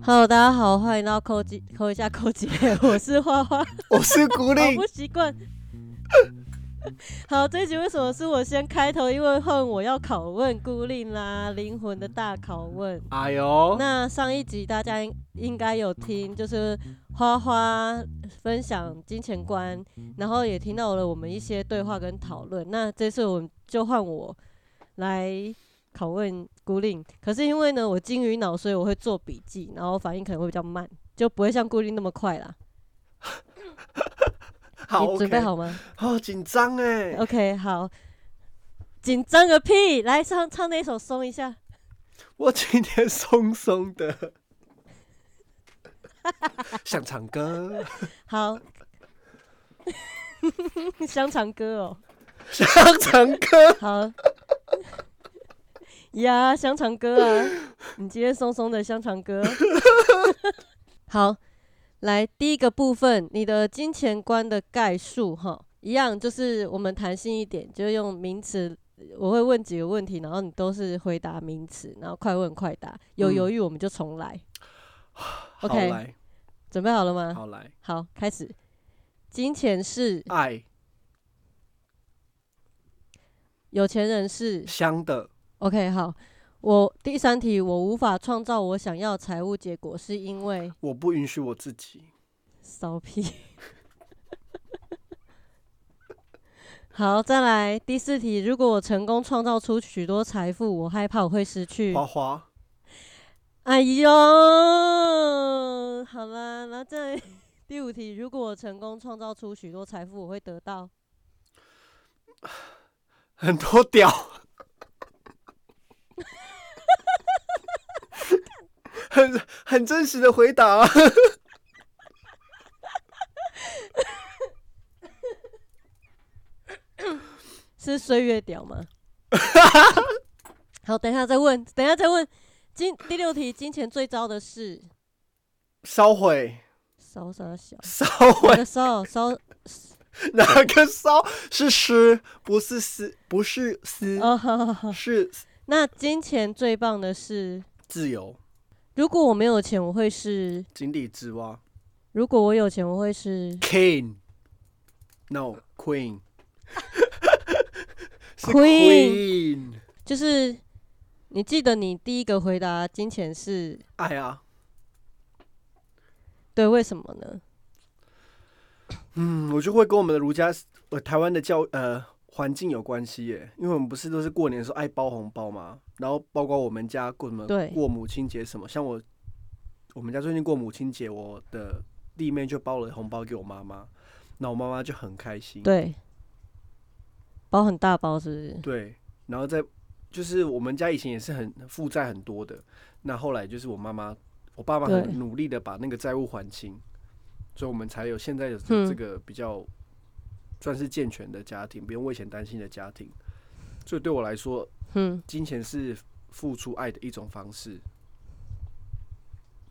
Hello，大家好，欢迎到扣机扣一下扣机，我是花花，我是古好力不，习惯。好，这一集为什么是我先开头？因为换我要拷问孤令啦，灵魂的大拷问。哎呦，那上一集大家应应该有听，就是花花分享金钱观，然后也听到了我们一些对话跟讨论。那这次我们就换我来拷问孤令，可是因为呢我金鱼脑，所以我会做笔记，然后反应可能会比较慢，就不会像孤令那么快啦。好你准备好吗好紧张哎，？OK，好。紧张个屁！来唱唱那首松一下。我今天松松的，想唱歌，好，香肠哥哦。香肠歌，好呀，香肠哥啊，你今天松松的香肠哥。好，来第一个部分，你的金钱观的概述哈，一样就是我们弹性一点，就用名词。我会问几个问题，然后你都是回答名词，然后快问快答。有嗯犹豫我们就重来。好 OK 来，准备好了吗？好来，好，开始。金钱是爱有钱人是香的，OK，好。我第三题，我无法创造我想要财务结果，是因为我不允许我自己，骚屁。好，再来第四题。如果我成功创造出许多财富，我害怕我会失去。花花，哎呦，好啦，然后再 第五题。如果我成功创造出许多财富，我会得到。很多屌，很很真实的回答啊，是岁月屌吗？好，等一下再问，等一下再问。金第六题，金钱最糟的是，烧毁，烧啥小？烧毁，个烧烧？哪个烧是诗，不是丝，不是丝，哦，好好好。是那金钱最棒的是，自由，如果我没有钱，我会是；井底之蛙。如果我有钱，我会是。，King，No Queen，是 Queen Queen，就是你记得你第一个回答金钱是？爱啊，对，为什么呢？嗯，我就会跟我们的儒家呃台湾的教呃环境有关系耶，因为我们不是都是过年的时候爱包红包嘛，然后包括我们家过什么过母亲节什么，像我我们家最近过母亲节，我的弟妹就包了红包给我妈妈，那我妈妈就很开心，对，包很大包是不是？对，然后再就是我们家以前也是很负债很多的，那后来就是我妈妈，我爸爸很努力的把那个债务还清，所以我们才有现在有嗯这个比较算是健全的家庭，不用为钱担心的家庭。所以对我来说，嗯，金钱是付出爱的一种方式。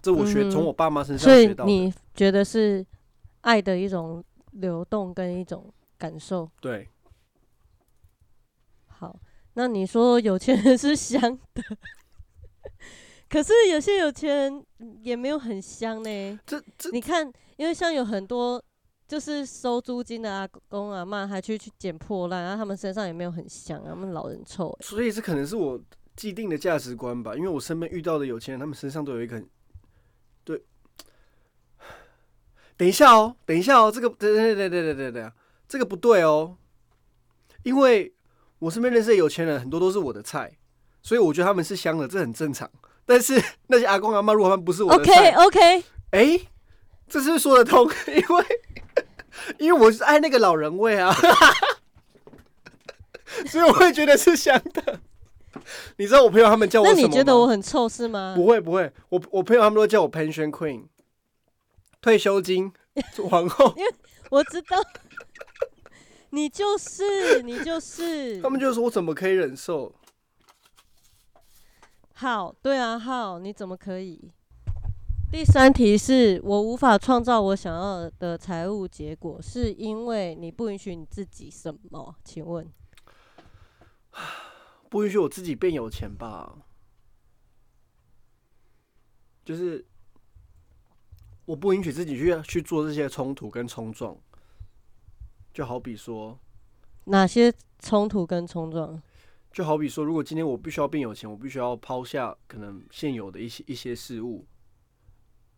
这我学从我爸妈身上学到的。你觉得是爱的一种流动跟一种感受。对，好，那你说有钱人是香的，可是有些有钱人也没有很香呢。这这你看，因为像有很多就是收租金的阿公阿妈，还去去捡破烂，然后他们身上也没有很香，他们老人臭、欸。所以这可能是我既定的价值观吧，因为我身边遇到的有钱人，他们身上都有一个很对。等一下哦，等一下哦，这个对对对对对对对，这个不对哦，因为我身边认识的有钱人很多都是我的菜，所以我觉得他们是香的，这很正常。但是 那些阿公阿妈，如果他们不是我的 OK OK，哎、这是是说得通，因为因为我是爱那个老人味啊，所以我会觉得是香的。你知道我朋友他们叫我那什么吗？你觉得我很臭是吗？不会不会，我我朋友他们都叫我 pension queen，退休金皇后，我知道，你就是你就是 他们就说我怎么可以忍受？好，对啊，好，你怎么可以？第三题是我无法创造我想要的财务结果，是因为你不允许你自己什么？请问？不允许我自己变有钱吧？就是我不允许自己去去做这些冲突跟冲撞，就好比说，哪些冲突跟冲撞？就好比说，如果今天我必须要变有钱，我必须要抛下可能现有的一些一些事物，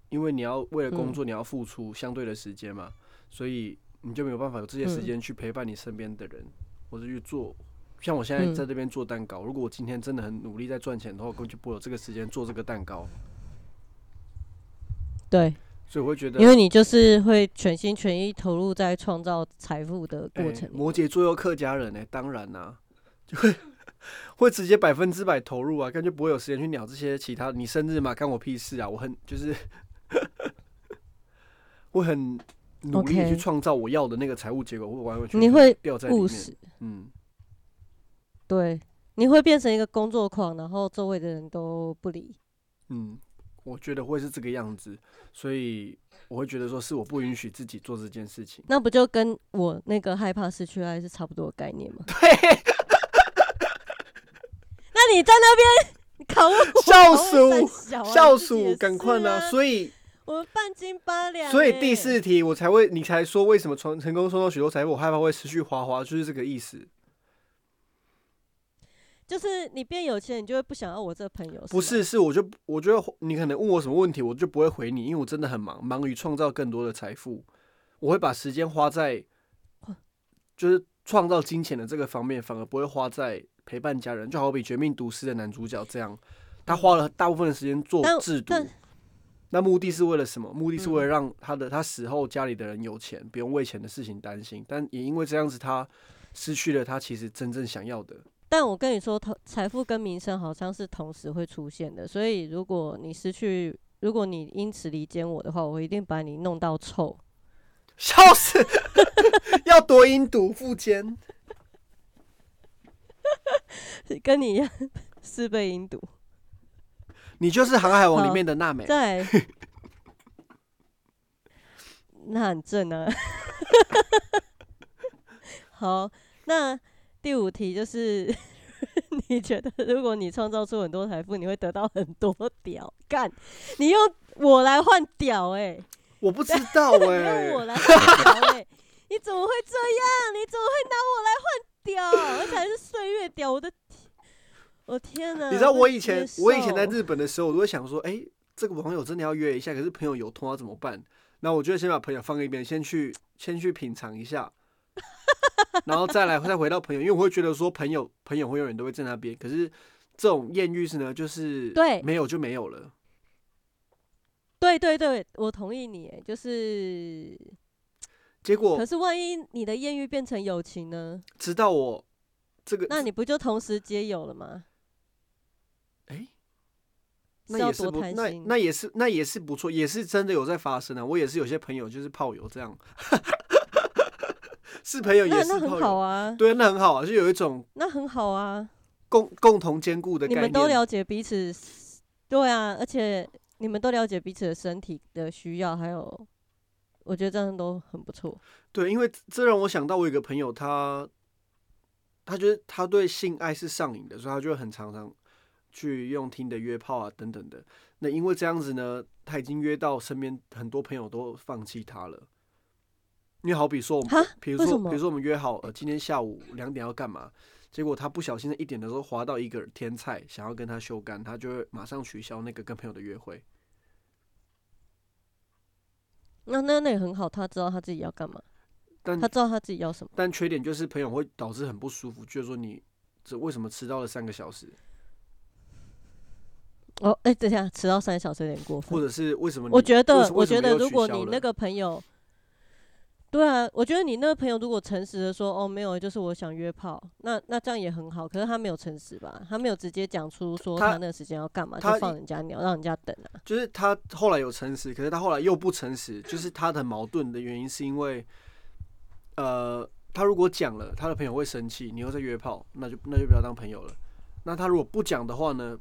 因为你要为了工作，你要付出相对的时间嘛，所以你就没有办法有这些时间去陪伴你身边的人，或者去做。像我现在在这边做蛋糕，如果我今天真的很努力在赚钱的话，根本就不会有这个时间做这个蛋糕。对，所以我会觉得，因为你就是会全心全意投入在创造财富的过程。摩羯座又客家人呢，当然啦，就会 会直接百分之百投入啊，感觉不会有时间去鸟这些其他。你生日嘛，干我屁事啊！我很就是 会很努力去创造我要的那个财务结果，我完全你会掉在里面，嗯。对，你会变成一个工作狂，然后周围的人都不理。嗯，我觉得会是这个样子，所以我会觉得说是我不允许自己做这件事情。那不就跟我那个害怕失去爱是差不多的概念吗？对。那你在那边 考我笑死我，笑鼠，赶快呢！所以我们半斤八两。所以第四题我才会，你才说为什么成成功收到许多财富，我害怕会失去花花，就是这个意思。就是你变有钱，你就会不想要我这个朋友。不是，是我就我觉得你可能问我什么问题，我就不会回你，因为我真的很忙，忙于创造更多的财富。我会把时间花在就是创造金钱的这个方面，反而不会花在陪伴家人。就好比《绝命毒师》的男主角这样，他花了大部分的时间做制毒，那目的是为了什么？目的是为了让他的他死后家里的人有钱，不用为钱的事情担心。但也因为这样子，他失去了他其实真正想要的。但我跟你说，财财富跟名声好像是同时会出现的，所以如果你失去，如果你因此离间我的话，我一定把你弄到臭。笑死！要多阴毒附奸，跟你一样四倍阴毒。你就是《航海王》里面的娜美。对。那很正啊。好，那。第五题就是，你觉得如果你创造出很多财富，你会得到很多屌干？你用我来换屌？哎，我不知道 哎，用我来换屌？哎，你怎么会这样？你怎么会拿我来换屌？而且还是岁月屌？我的天，我天哪！你知道我以前我以前在日本的时候，我都会想说，哎，这个网友真的要约一下，可是朋友有通要怎么办？那我觉得先把朋友放一边，先去先去品尝一下。然后再来再回到朋友，因为我会觉得说朋友朋友会永远都会在那边。可是这种艳遇是呢，就是对没有就没有了。对对对，我同意你，就是结果。可是万一你的艳遇变成友情呢？直到我这个，那你不就同时皆有了吗？哎，那也是不那那也是那也是不错，也是真的有在发生啊。我也是有些朋友就是炮友这样。是朋友也是很好啊，对，那很好啊，就有一种那很好啊，共共同兼顾的你们都了解彼此，对啊，而且你们都了解彼此的身体的需要，还有我觉得这样都很不错。对，因为这让我想到我有个朋友，他他觉得他对性爱是上瘾的，所以他就很常常去用听的约炮啊等等的。那因为这样子呢，他已经约到身边很多朋友都放弃他了。因为好比说，我们，比如说，比如说我们约好，呃，今天下午两点要干嘛？结果他不小心在一点的时候滑到一个天菜，想要跟他修干，他就会马上取消那个跟朋友的约会。那那那也很好，他知道他自己要干嘛，但他知道他自己要什么。但缺点就是朋友会导致很不舒服，就是说你这为什么迟到了三个小时？哦，哎，等下迟到三个小时有点过分。或者是为什么？我觉得，我觉得如果你那个朋友。对啊，我觉得你那个朋友如果诚实的说，哦，没有，就是我想约炮，那那这样也很好。可是他没有诚实吧？他没有直接讲出说他那个时间要干嘛，就放人家鸟，让人家等啊。就是他后来有诚实，可是他后来又不诚实，就是他的矛盾的原因是因为，呃，他如果讲了，他的朋友会生气，你又在约炮，那就那就不要当朋友了。那他如果不讲的话呢，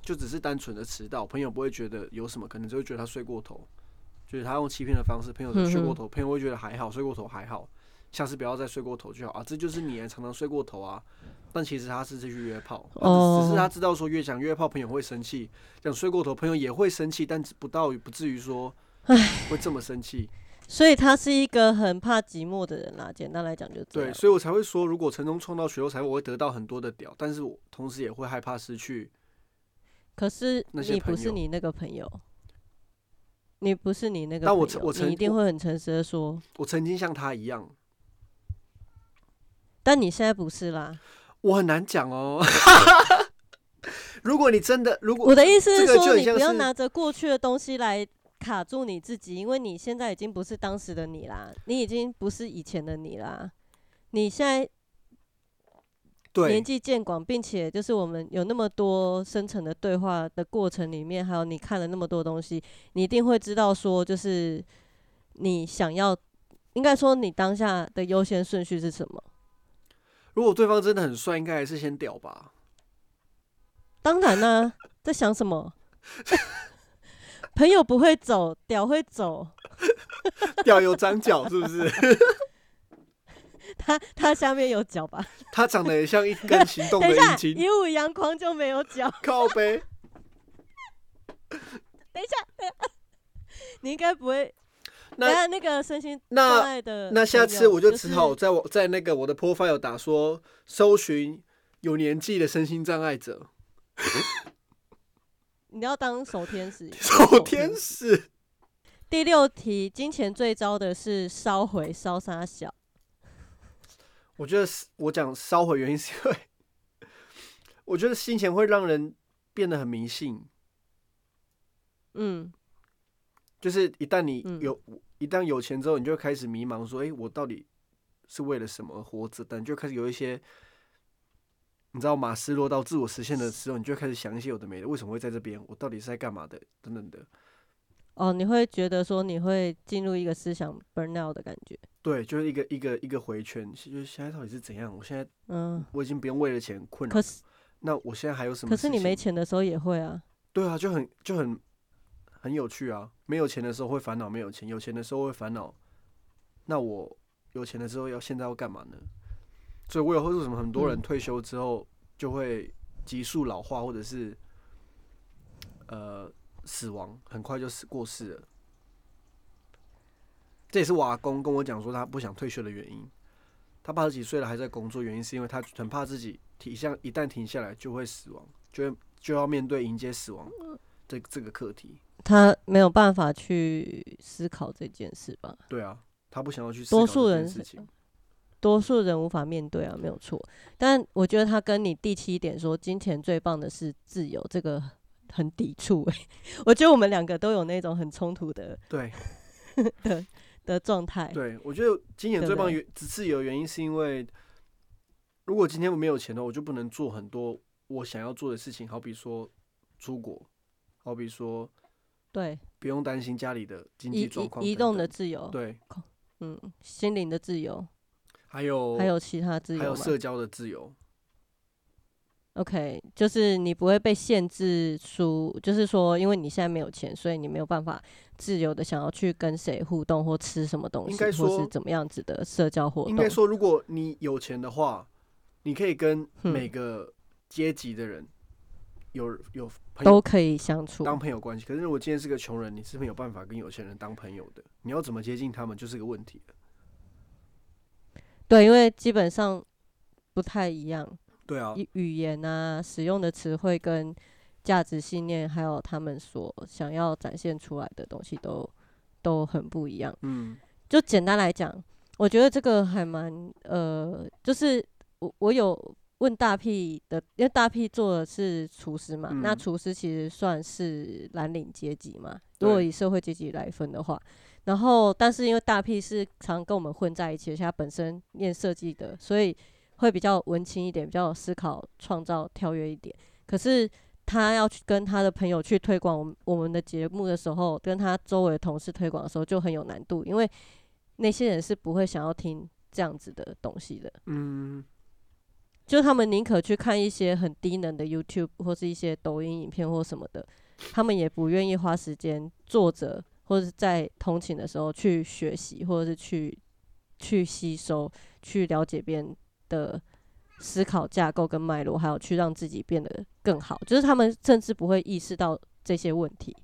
就只是单纯的迟到，朋友不会觉得有什么，可能就会觉得他睡过头，就是他用欺骗的方式，朋友就睡过头，朋友会觉得还好，睡过头还好，下次不要再睡过头就好啊，这就是你常常睡过头啊。但其实他是去约炮，只是他知道说越讲约炮，朋友会生气；讲睡过头，朋友也会生气，但不到不至于说会这么生气。所以他是一个很怕寂寞的人啦。简单来讲就对，所以我才会说，如果成功创造血肉财，我会得到很多的屌，但是我同时也会害怕失去。可是你不是你那个朋友，你不是你那个，但我我你一定会很诚实的说，我曾经像他一样，但你现在不是啦。我很难讲哦。如果你真的，如果我的意思是说，你不要拿着过去的东西来。卡住你自己，因为你现在已经不是当时的你啦，你已经不是以前的你啦。你现在年纪渐广，并且就是我们有那么多深层的对话的过程里面，还有你看了那么多东西，你一定会知道说，就是你想要，应该说你当下的优先顺序是什么。如果对方真的很帅，应该还是先屌吧？当然呢，在想什么？朋友不会走，屌会走。屌有长脚是不是？他他下面有脚吧？他长得也像一根行动的眼睛。一五阳光就没有脚。靠背。等一下，你应该不会。那那个身心障碍的，那下次我就只好在我在那个我的 profile 打说，搜寻有年纪的身心障碍者。你要当守天使，守天使。第六题，金钱最糟的是烧毁烧杀小。我觉得我讲烧毁原因是因为，我觉得金钱会让人变得很迷信。嗯，就是一旦你有，一旦有钱之后，你就开始迷茫，说：“哎，我到底是为了什么活着？”等就开始有一些。你知道马斯洛到自我实现的时候，你就开始想一些有的没的，为什么会在这边？我到底是在干嘛的？等等的。哦，你会觉得说你会进入一个思想 burn out 的感觉？对，就是一个一个一个回圈，就是现在到底是怎样？我现在嗯，我已经不用为了钱困扰。可是，那我现在还有什么？可是你没钱的时候也会啊。对啊，就很就很很有趣啊！没有钱的时候会烦恼没有钱，有钱的时候会烦恼。那我有钱的时候要现在要干嘛呢？所以，我有会为什么很多人退休之后就会急速老化，或者是呃死亡，很快就死过世了。这也是我阿公跟我讲说，他不想退休的原因。他八十几岁了还在工作，原因是因为他很怕自己体像一旦停下来就会死亡，就会就要面对迎接死亡这这个课题。他没有办法去思考这件事吧？对啊，他不想要去多数人事情。多数人无法面对啊，没有错。但我觉得他跟你第七点说金钱最棒的是自由，这个很抵触哎。我觉得我们两个都有那种很冲突的对 的的状态。对，我觉得今年最棒原自由原因是因为，如果今天我没有钱的话，我就不能做很多我想要做的事情，好比说出国，好比说对，不用担心家里的经济状况，移动的自由，对，嗯，心灵的自由。还有还有其他自由，还有社交的自由。OK，就是你不会被限制出，就是说，因为你现在没有钱，所以你没有办法自由的想要去跟谁互动或吃什么东西，或是怎么样子的社交活动。应该说，如果你有钱的话，你可以跟每个阶级的人有有都可以相处，当朋友关系。可是如果今天是个穷人，你是没有办法跟有钱人当朋友的。你要怎么接近他们，就是个问题对，因为基本上不太一样。对啊，语言啊，使用的词汇跟价值信念，还有他们所想要展现出来的东西，都都很不一样。嗯，就简单来讲，我觉得这个还蛮呃，就是我我有问大 P 的，因为大 P 做的是厨师嘛，那厨师其实算是蓝领阶级嘛，如果以社会阶级来分的话。然后，但是因为大 P 是常跟我们混在一起，而且他本身念设计的，所以会比较文青一点，比较思考、创造、跳跃一点。可是他要去跟他的朋友去推广我们我们的节目的时候，跟他周围的同事推广的时候就很有难度，因为那些人是不会想要听这样子的东西的。嗯。就他们宁可去看一些很低能的 YouTube 或是一些抖音影片或什么的，他们也不愿意花时间坐着或者是在通勤的时候去学习，或者是去去吸收、去了解别人的思考架构跟脉络，还有去让自己变得更好。就是他们甚至不会意识到这些问题。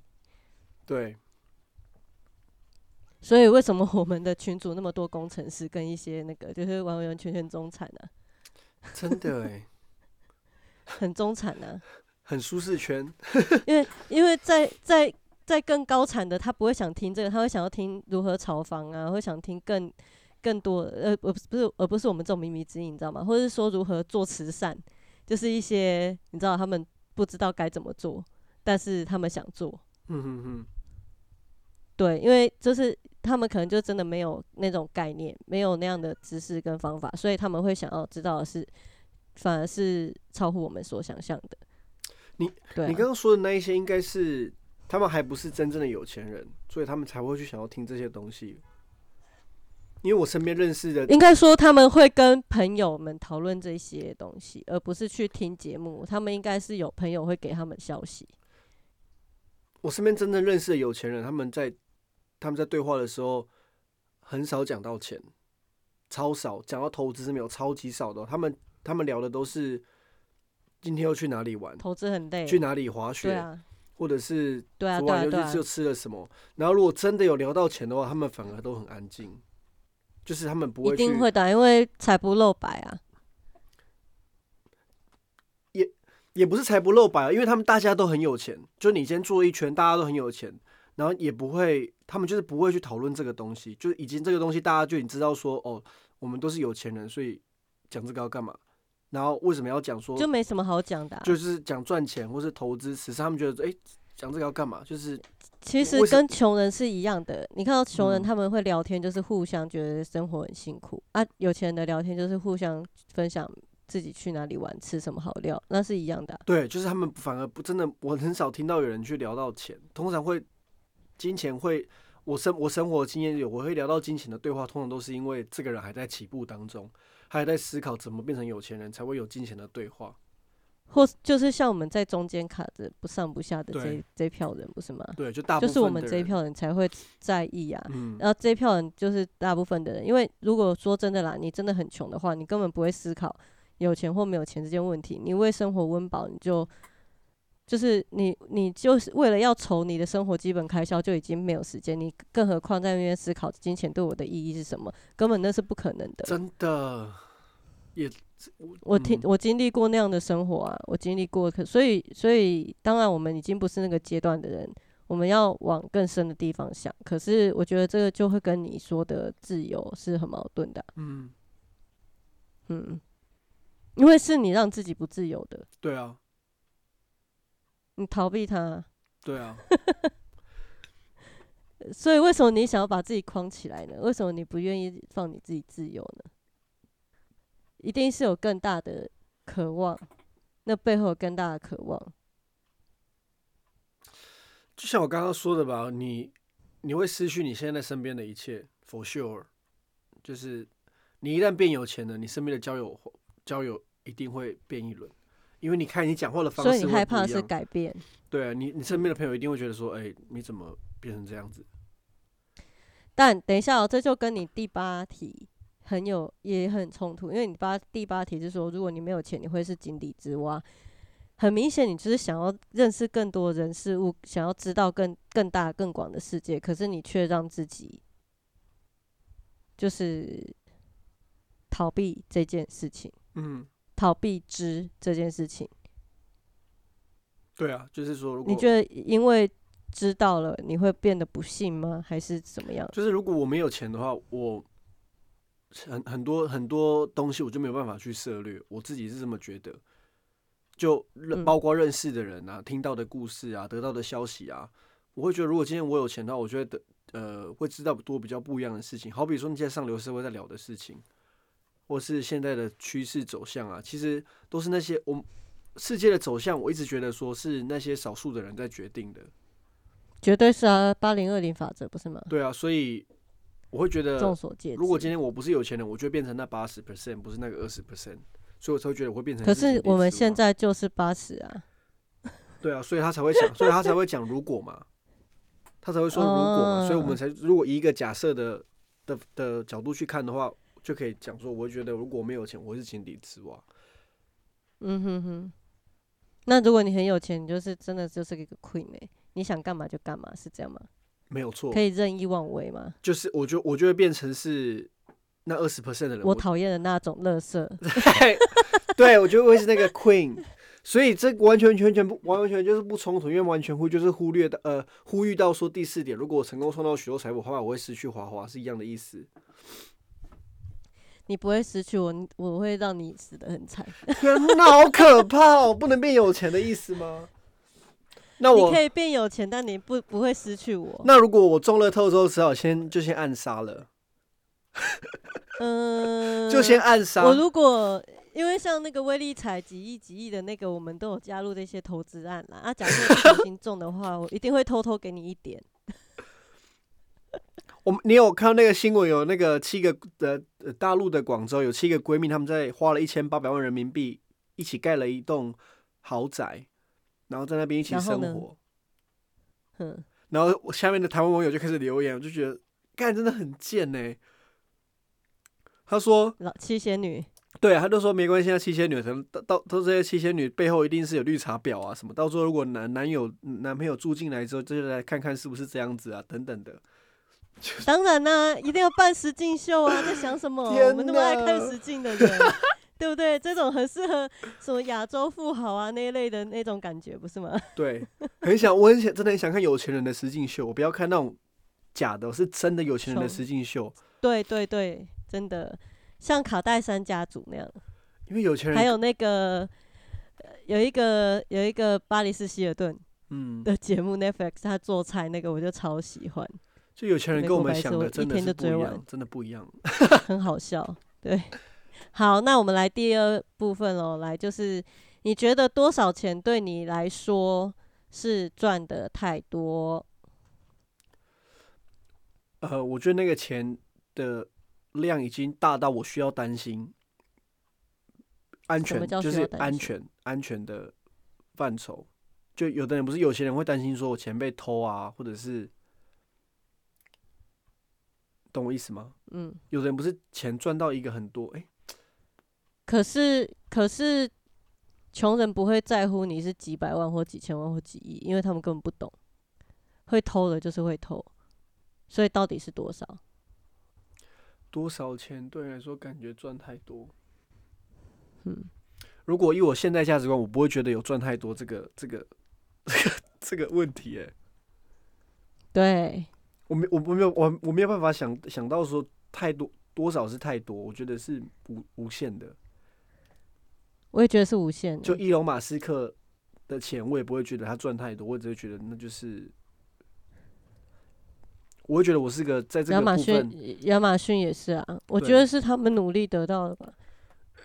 对，所以为什么我们的群主那么多工程师跟一些那个就是完完全全中产呢、真的哎，很中产呢、很舒适圈。因为因为在在在更高产的，他不会想听这个，他会想要听如何炒房啊，会想听更更多呃，不不是而不是我们这种靡靡之音，你知道吗？或者是说如何做慈善，就是一些你知道他们不知道该怎么做，但是他们想做，嗯哼哼，对，因为就是他们可能就真的没有那种概念，没有那样的知识跟方法，所以他们会想要知道的是，反而是超乎我们所想象的。你你刚刚说的那一些，应该是他们还不是真正的有钱人，所以他们才会去想要听这些东西。因为我身边认识的，应该说他们会跟朋友们讨论这些东西，而不是去听节目。他们应该是有朋友会给他们消息。我身边真正认识的有钱人，他们在他们在对话的时候，很少讲到钱，超少讲到投资是没有，超级少的哦。他们他们聊的都是今天要去哪里玩，投资很累，去哪里滑对雪，啊，或者是对啊，又去就，吃了什么。然后如果真的有聊到钱的话，他们反而都很安静，就是他们不一会一定会的，因为财不露白啊。也也不是财不露白啊，因为他们大家都很有钱，就你先做一圈，大家都很有钱，然后也不会，他们就是不会去讨论这个东西，就已经这个东西大家就已经知道说，哦，我们都是有钱人，所以讲这个要干嘛？然后为什么要讲说，就没什么好讲的啊、就是讲赚钱或是投资，只是他们觉得，哎、讲这个要干嘛？就是其实跟穷人是一样的。你看到穷人嗯他们会聊天，就是互相觉得生活很辛苦啊；有钱人的聊天就是互相分享自己去哪里玩、吃什么好料，那是一样的啊、对，就是他们反而不真的，我很少听到有人去聊到钱，通常会金钱会。我生我生活经验有，我会聊到金钱的对话，通常都是因为这个人还在起步当中，还在思考怎么变成有钱人，才会有金钱的对话。或是就是像我们在中间卡着不上不下的这对这票人，不是吗？对，就大部分就是我们，这一票人才会在意啊。嗯，然后这一票人就是大部分的人，因为如果说真的啦，你真的很穷的话，你根本不会思考有钱或没有钱这件问题。你为生活温饱，你就就是你你就是为了要筹你的生活基本开销，就已经没有时间。你更何况在那边思考金钱对我的意义是什么，根本那是不可能的。真的也我听嗯我经历过那样的生活啊，我经历过，可所以所以当然我们已经不是那个阶段的人，我们要往更深的地方想。可是我觉得这个就会跟你说的自由是很矛盾的啊、嗯，嗯，因为是你让自己不自由的，对啊，你逃避他，对啊，所以为什么你想要把自己框起来呢？为什么你不愿意放你自己自由呢？一定是有更大的渴望，那背后有更大的渴望。就像我刚刚说的吧，你你会失去你现在身边的一切，for sure。就是你一旦变有钱了，你身边的交友交友一定会变一轮，因为你看你讲话的方式所以你害怕的是。改变。对啊，你你身边的朋友一定会觉得说，哎、你怎么变成这样子？但等一下哦，这就跟你第八题很有也很冲突，因为你八第八题是说，如果你没有钱，你会是井底之蛙。很明显，你就是想要认识更多人事物，想要知道更更大更广的世界，可是你却让自己就是逃避这件事情，嗯，逃避知这件事情。对啊，就是说，如果你觉得因为知道了，你会变得不幸吗？还是怎么样？就是如果我没有钱的话，我很很多很多东西我就没有办法去涉略，我自己是这么觉得。就包括认识的人啊，听到的故事啊，得到的消息啊，我会觉得如果今天我有钱的话，我觉得呃会知道多比较不一样的事情。好比说你现在上流社会在聊的事情，或是现在的趋势走向啊，其实都是那些我们世界的走向，我一直觉得说是那些少数的人在决定的。绝对是啊，八零二零法则不是吗？对啊，所以我会觉得众所皆知。如果今天我不是有钱人，我就会变成那八十 percent，不是那个二十 percent。所以我才会觉得我会变成。可是我们现在就是八十啊。对啊，所以他才会讲，所以他才会讲如果嘛，他才会说如果嘛，所以我们才如果以一个假设的的的角度去看的话，就可以讲说，我会觉得如果没有钱，我是井底之蛙。嗯哼哼。那如果你很有钱，你就是真的就是一个 queen 哎，你想干嘛就干嘛，是这样吗？没有错。可以任意妄为吗？就是我就我就会变成是那二十 percent 的人，我讨厌的那种乐色。对，我觉得会是那个 queen。所以这完全全全不完完全就是不冲突，因为完全忽就是忽略到呃呼吁到说第四点，如果我成功创造许多财富，话我会失去华华是一样的意思。你不会失去我，我会让你死的很惨。天哪，好可怕！哦！不能变有钱的意思吗？那我可以变有钱，但你不不会失去我。那如果我中了透之后，只好先就先暗杀了。嗯，就先暗杀。我如果。因为像那个威力彩几亿几亿的那个，我们都有加入这些投资案啦。啊，假设不心中的话，我一定会偷偷给你一点。我们你有看到那个新闻？有那个七个的大陆的广州有七个闺蜜，他们在花了一千八百万人民币一起盖了一栋豪宅，然后在那边一起生活。嗯。然后下面的台湾网友就开始留言，我就觉得干真的很贱呢。他说：“老七仙女。”对，他就说没关系，啊七仙女可能到到都这些七仙女背后一定是有绿茶婊啊什么，到时候如果男男友男朋友住进来之后，就来看看是不是这样子啊等等的。当然啦，一定要办实境秀啊！在想什么？我们那么爱看实境的人，对不对？这种很适合什么亚洲富豪啊那一类的那种感觉，不是吗？对，很想，我很想，真的很想看有钱人的实境秀，我不要看那种假的，是真的有钱人的实境秀。对对对，真的。像卡戴珊家族那样，因为有钱人还有那个有一个有一个巴黎斯希尔顿嗯的节目 Netflix，他做菜那个我就超喜欢。就有钱人跟我们想的真的是不一样，真的不一样，很好笑。对，好，那我们来第二部分喽，来就是你觉得多少钱对你来说是赚的太多？呃，我觉得那个钱的。量已经大到我需要担心安全，就是安全安全的范畴。就有的人不是有些人会担心说我钱被偷啊，或者是懂我意思吗？嗯，有的人不是钱赚到一个很多，哎，可是可是穷人不会在乎你是几百万或几千万或几亿，因为他们根本不懂，会偷的就是会偷，所以到底是多少？多少钱对你来说感觉赚太多？嗯，如果以我现在价值观，我不会觉得有赚太多这个这个这个这个问题。哎，对，我没我我没有我我没有办法想想到说太多多少是太多，我觉得是无无限的。我也觉得是无限的。就伊隆马斯克的钱，我也不会觉得他赚太多，我只会觉得那就是。我会觉得我是个在这个亚马逊，亚马逊也是啊。我觉得是他们努力得到的吧。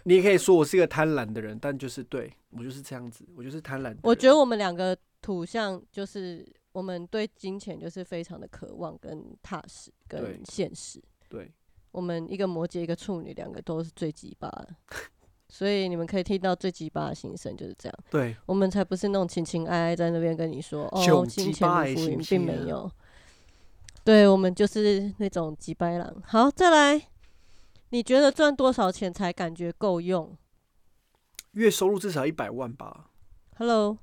你也可以说我是一个贪婪的人，但就是对我就是这样子，我就是贪婪。我觉得我们两个土象就是我们对金钱就是非常的渴望跟踏实跟现实。对，我们一个摩羯一个处女，两个都是最鸡巴的，所以你们可以听到最鸡巴的心声就是这样。对，我们才不是那种情情爱爱在那边跟你说哦，金钱的浮云，并没有。对我们就是那种几百郎。好，再来，你觉得赚多少钱才感觉够用？月收入至少一百万吧。Hello，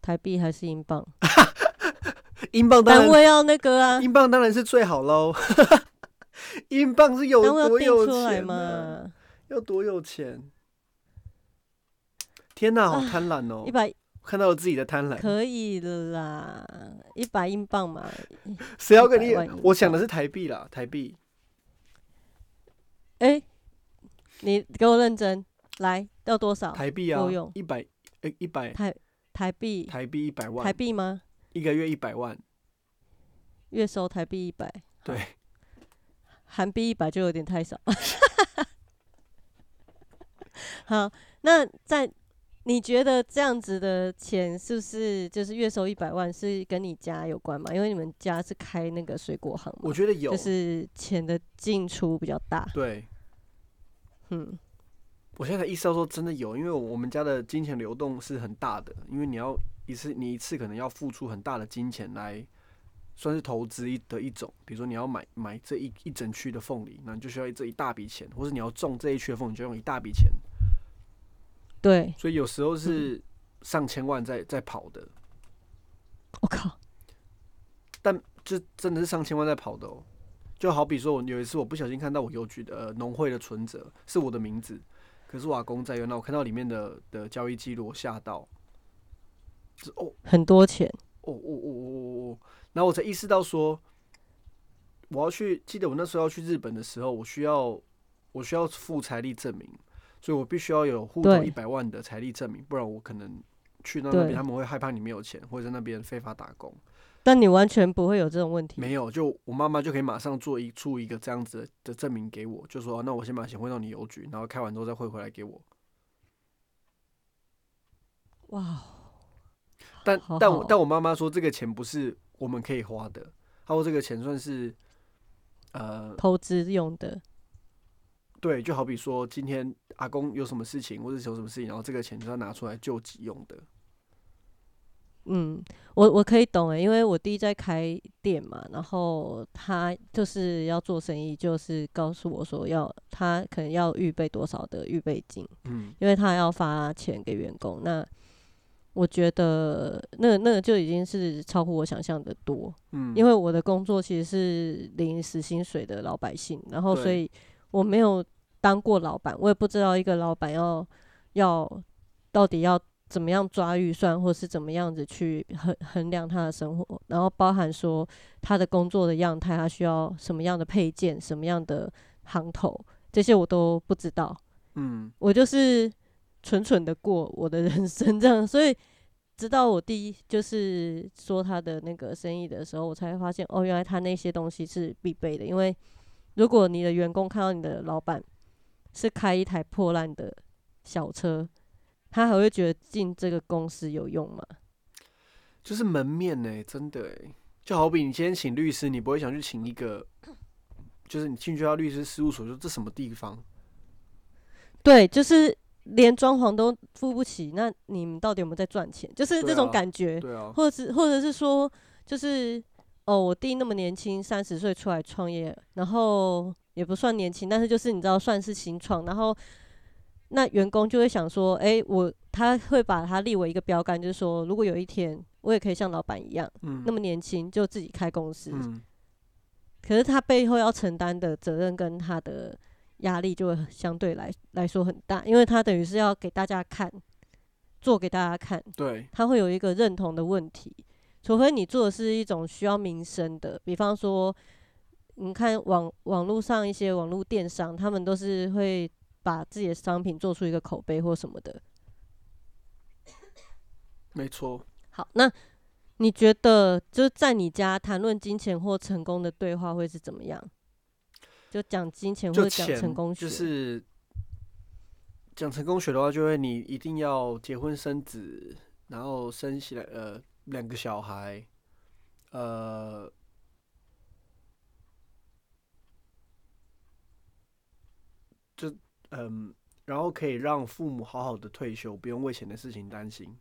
台币还是英镑？英镑当然单位要那个啊，英镑当然是最好喽。英镑是有多有钱嘛？要多有钱？天哪，好贪婪哦！一百。看到了自己的贪婪，可以了啦，一百英镑嘛。谁要跟你？我想的是台币啦，台币。哎，你给我认真，来要多少？台币啊，够用一百，哎，一百台台币，台币一百万，台币吗？一个月一百万，月收台币一百，对，韩币一百就有点太少。好，那在。你觉得这样子的钱是不是就是月收一百万是跟你家有关吗？因为你们家是开那个水果行嘛，我觉得有，就是钱的进出比较大。对，嗯，我现在才意识到说真的有，因为我们家的金钱流动是很大的，因为你要一次你一次可能要付出很大的金钱来算是投资一的一种，比如说你要买买这一一整区的凤梨，那你就需要这一大笔钱，或者你要种这一区的凤梨，就用一大笔钱，对，所以有时候是上千万在在跑的，我靠，但这真的是上千万在跑的哦。就好比说，我有一次我不小心看到我邮局的呃农会的存折是我的名字，可是我阿公在用，那我看到里面的的交易记录，我吓到，哦。很多钱，哦哦哦哦哦哦，然后我才意识到说，我要去，记得我那时候要去日本的时候，我需要我需要付财力证明，所以我必须要有户头一百万的财力证明，不然我可能去到那边他们会害怕你没有钱，或者在那边非法打工。但你完全不会有这种问题。没有，就我妈妈就可以马上做一出一个这样子的的证明给我，就说那我先把钱汇到你邮局，然后开完之后再汇回来给我。哇，但但我但我妈妈说这个钱不是我们可以花的，她说这个钱算是呃投资用的，对，就好比说今天阿公有什么事情或者有什么事情，然后这个钱就要拿出来救急用的。嗯，我我可以懂诶，因为我弟在开店嘛，然后他就是要做生意，就是告诉我说要他可能要预备多少的预备金，嗯因为他要发钱给员工。那我觉得那个那个就已经是超乎我想象的多，嗯，因为我的工作其实是领死薪水的老百姓，然后所以我没有当过老板，我也不知道一个老板要要到底要怎么样抓预算，或是怎么样子去衡衡量他的生活，然后包含说他的工作的样态，他需要什么样的配件、什么样的行头，这些我都不知道。嗯我就是蠢蠢的过我的人生这样，所以直到我第一就是说他的那个生意的时候，我才发现哦，原来他那些东西是必备的。因为如果你的员工看到你的老板是开一台破烂的小车，他还会觉得进这个公司有用吗？就是门面呢、真的哎、就好比你今天请律师，你不会想去请一个，就是你进去到律师事务所，说这什么地方？对，就是连装潢都付不起，那你们到底有没有在赚钱？就是这种感觉。对啊，或者是或者是说，就是哦，我弟那么年轻，三十岁出来创业，然后也不算年轻，但是就是你知道算是新创，然后那员工就会想说，诶，我他会把他立为一个标杆，就是说，如果有一天我也可以像老板一样嗯那么年轻就自己开公司，嗯可是他背后要承担的责任跟他的压力就会相对来来说很大，因为他等于是要给大家看，做给大家看。对，他会有一个认同的问题，除非你做的是一种需要民生的，比方说，你看网网络上一些网络电商，他们都是会把自己的商品做出一个口碑或什么的。没错。好，那你觉得就是在你家谈论金钱或成功的对话会是怎么样？就讲金钱或者讲成功学，就是讲成功学的话，就会你一定要结婚生子，然后生起来呃两个小孩，呃，就嗯，然后可以让父母好好的退休，不用为钱的事情担心，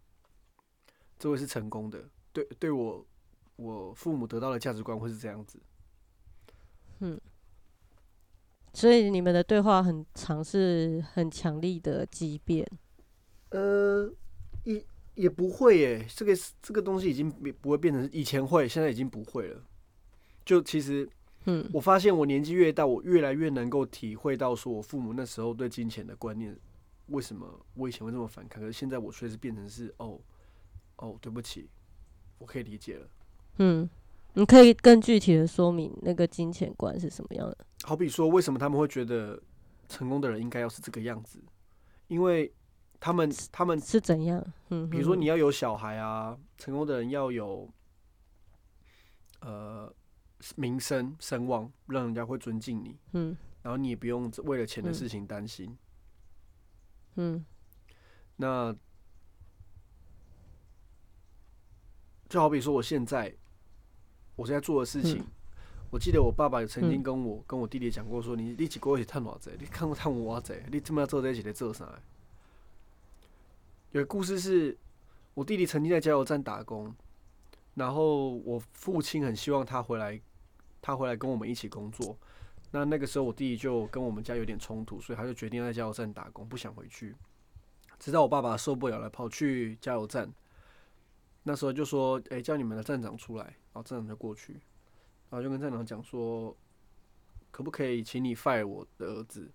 这位是成功的。对，对我我父母得到的价值观会是这样子。嗯所以你们的对话很长，是很强力的激变。呃，也也不会耶，这个这个东西已经不不会变成以前会，现在已经不会了。就其实嗯我发现我年纪越大，我越来越能够体会到说我父母那时候对金钱的观念，为什么我以前会这么反抗，可是现在我却是变成是哦哦，对不起，我可以理解了。嗯，你可以更具体的说明那个金钱观是什么样的？好比说，为什么他们会觉得成功的人应该要是这个样子？因为他们他们是怎样？嗯，比如说你要有小孩啊，成功的人要有呃名声声望，让人家会尊敬你，嗯。然后你也不用为了钱的嗯事情担心。嗯。那就好比说，我现在我现在做的事情，嗯。我记得我爸爸有曾经嗯。跟我、跟我弟弟讲过说，你你一个月是探偌济，你看过探我偌济，你这么要做起来做啥？有故事是我弟弟曾经在加油站打工，然后我父亲很希望他回来，他回来跟我们一起工作。那那个时候我弟弟就跟我们家有点冲突，所以他就决定在加油站打工，不想回去。直到我爸爸受不了了，跑去加油站，那时候就说：“哎、叫你们的站长出来。”然后站长就过去，然后就跟站长讲说：“可不可以请你 fire 我的儿子？”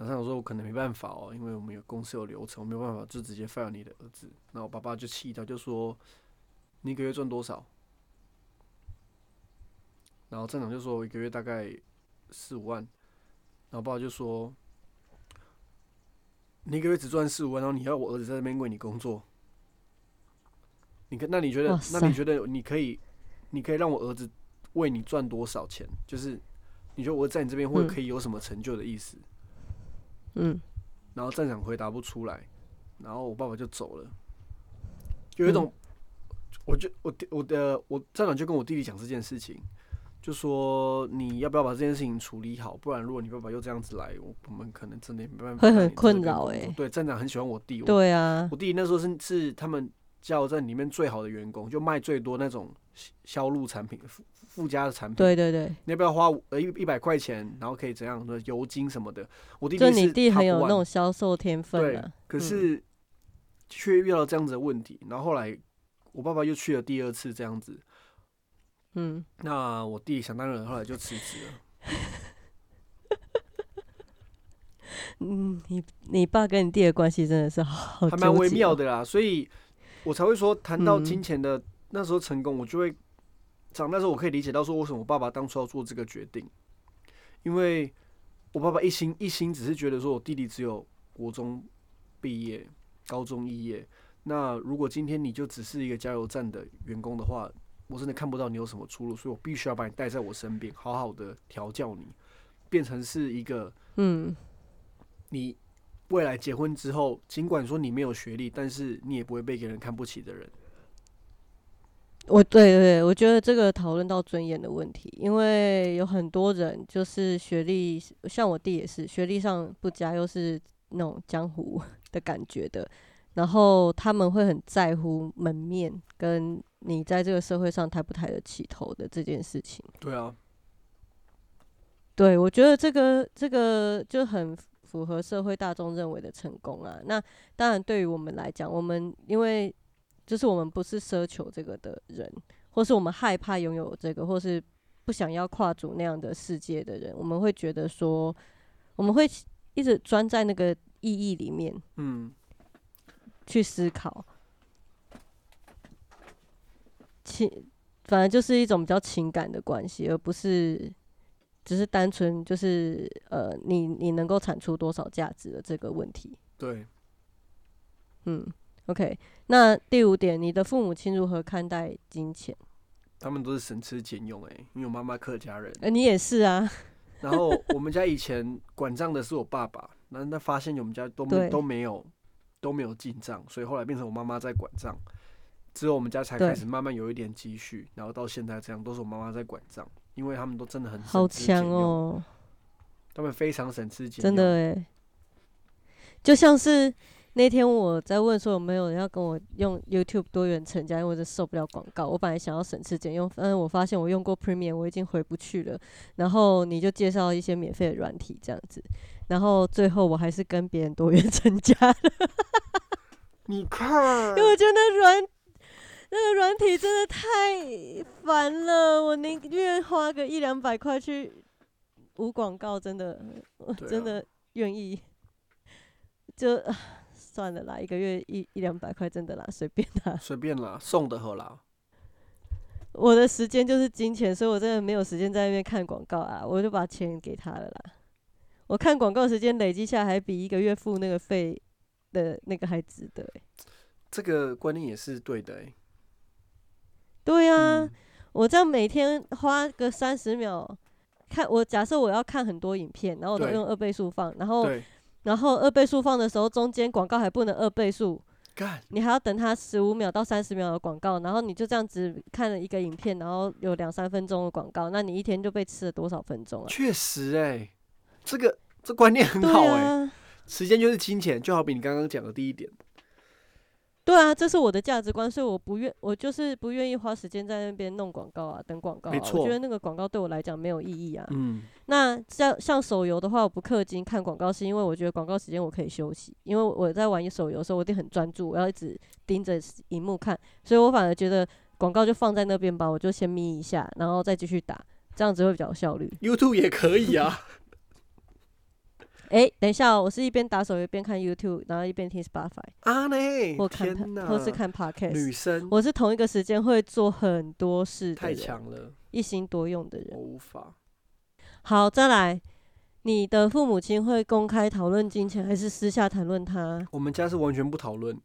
然后站长说：“我可能没办法哦，因为我们有公司有流程，我没有办法就直接 fire 你的儿子。”然后我爸爸就气到就说：“你一个月赚多少？”然后站长就说：“我一个月大概四五万。”然后爸爸就说：“你一个月只赚四五万，然后你要我儿子在那边为你工作，你可，那你觉得那你觉得你可以，你可以让我儿子为你赚多少钱？就是你觉得我在你这边会嗯可以有什么成就的意思？”嗯然后站长回答不出来，然后我爸爸就走了，有一种，我就我弟我的我站长就跟我弟弟讲这件事情，就说你要不要把这件事情处理好，不然如果你爸爸又这样子来，我我们可能真的没办法会很困扰哎欸。对，站长很喜欢我弟，我对啊，我弟弟那时候是是他们加油站里面最好的员工，就卖最多那种销销路产品附附加的产品。对对对，你要不要花呃一一百块钱，然后可以怎样的油精什么的？我弟弟就是你是弟很有那种销售天分对啊。，可是却遇到这样子的问题，然后后来我爸爸又去了第二次这样子，嗯，那我弟想当然后来就辞职了。嗯，你你爸跟你弟的关系真的是好还蛮微妙的。啦，所以我才会说谈到嗯金钱的那时候成功，我就会长大之后我可以理解到说为什么我爸爸当初要做这个决定，因为我爸爸一心一心只是觉得说我弟弟只有国中毕业、高中毕业，那如果今天你就只是一个加油站的员工的话，我真的看不到你有什么出路，所以我必须要把你带在我身边，好好的调教你，变成是一个嗯，你未来结婚之后，尽管说你没有学历，但是你也不会被别人看不起的人。我对对对，我觉得这个讨论到尊严的问题，因为有很多人就是学历，像我弟也是学历上不佳，又是那种江湖 的感觉的，然后他们会很在乎门面跟你在这个社会上抬不抬得起头的这件事情。对啊，对，我觉得这个这个就很符合社会大众认为的成功啊。那当然，对于我们来讲，我们因为就是我们不是奢求这个的人，或是我们害怕拥有这个，或是不想要跨足那样的世界的人，我们会觉得说，我们会一直钻在那个意义里面嗯，去思考。情，反正就是一种比较情感的关系，而不是只是单纯就是呃，你你能够产出多少价值的这个问题。对，嗯，OK。那第五点，你的父母亲如何看待金钱？他们都是省吃俭用哎、因为我妈妈客家人，呃，你也是啊，然后我们家以前管账的是我爸爸，那那发现我们家都没都没有都没有进账，所以后来变成我妈妈在管账，之后我们家才开始慢慢有一点积蓄，然后到现在这样都是我妈妈在管账，因为他们都真的很好强用，哦，他们非常省吃俭用真用，的哎，就像是那天我在问说有没有人要跟我用 YouTube 多元成家，因为我真受不了广告。我本来想要省吃俭用，但是我发现我用过 Premium，我已经回不去了。然后你就介绍一些免费的软体这样子，然后最后我还是跟别人多元成家了，你看因为我觉得那软那个软体真的太烦了，我宁愿花个一两百块去无广告，真的真的愿意。就 啊算了啦，一个月一一两百块，真的啦，随便啦。随便啦，送的好啦。我的时间就是金钱，所以我真的没有时间在那边看广告啊，我就把钱给他了啦。我看广告时间累积下来，还比一个月付那个费的那个还值得、欸。这个观念也是对的哎、对啊，嗯我这样每天花个三十秒看，我假设我要看很多影片，然后我都用二倍速放，然后对，然后二倍速放的时候，中间广告还不能二倍速，干，你还要等它十五秒到三十秒的广告，然后你就这样子看了一个影片，然后有两三分钟的广告，那你一天就被吃了多少分钟啊？确实哎、这个这观念很对好哎、啊，时间就是金钱，就好比你刚刚讲的第一点。对啊，这是我的价值观，所以我不愿，我就是不愿意花时间在那边弄广告啊，等广告、啊。没错我觉得那个广告对我来讲没有意义啊。嗯，那像像手游的话，我不氪金看广告，是因为我觉得广告时间我可以休息，因为我在玩手游的时候，我一定很专注，我要一直盯着荧幕看，所以我反而觉得广告就放在那边吧，我就先眯一下，然后再继续打，这样子会比较有效率。YouTube 也可以啊。诶，等一下、哦，我是一边打手游一边看 YouTube，然后一边听 Spotify 啊呢，或看或是看 Podcast。女生我是同一个时间会做很多事的太，强了，一心多用的人我。无法。好，再来，你的父母亲会公开讨论金钱，还是私下谈论它我们家是完全不讨论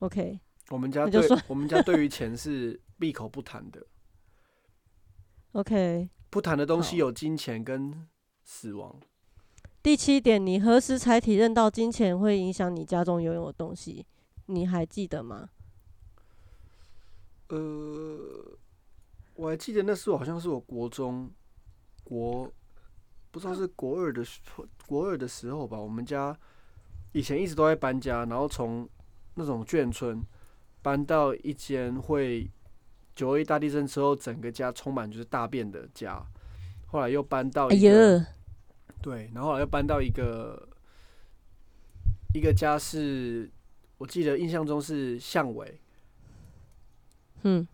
，？OK，我们家对 我们家对于钱是闭口不谈的，OK。不谈的东西有金钱跟死亡。第七点，你何时才体认到金钱会影响你家中拥有的东西？你还记得吗？呃，我还记得那时候好像是我国中国不知道是国二的时候国二的时候吧，我们家以前一直都在搬家，然后从那种眷村搬到一间会九二一大地震之后整个家充满就是大便的家，后来又搬到哎一个、呀，对，然后后来又搬到一个一个家是，我记得印象中是巷尾，嗯，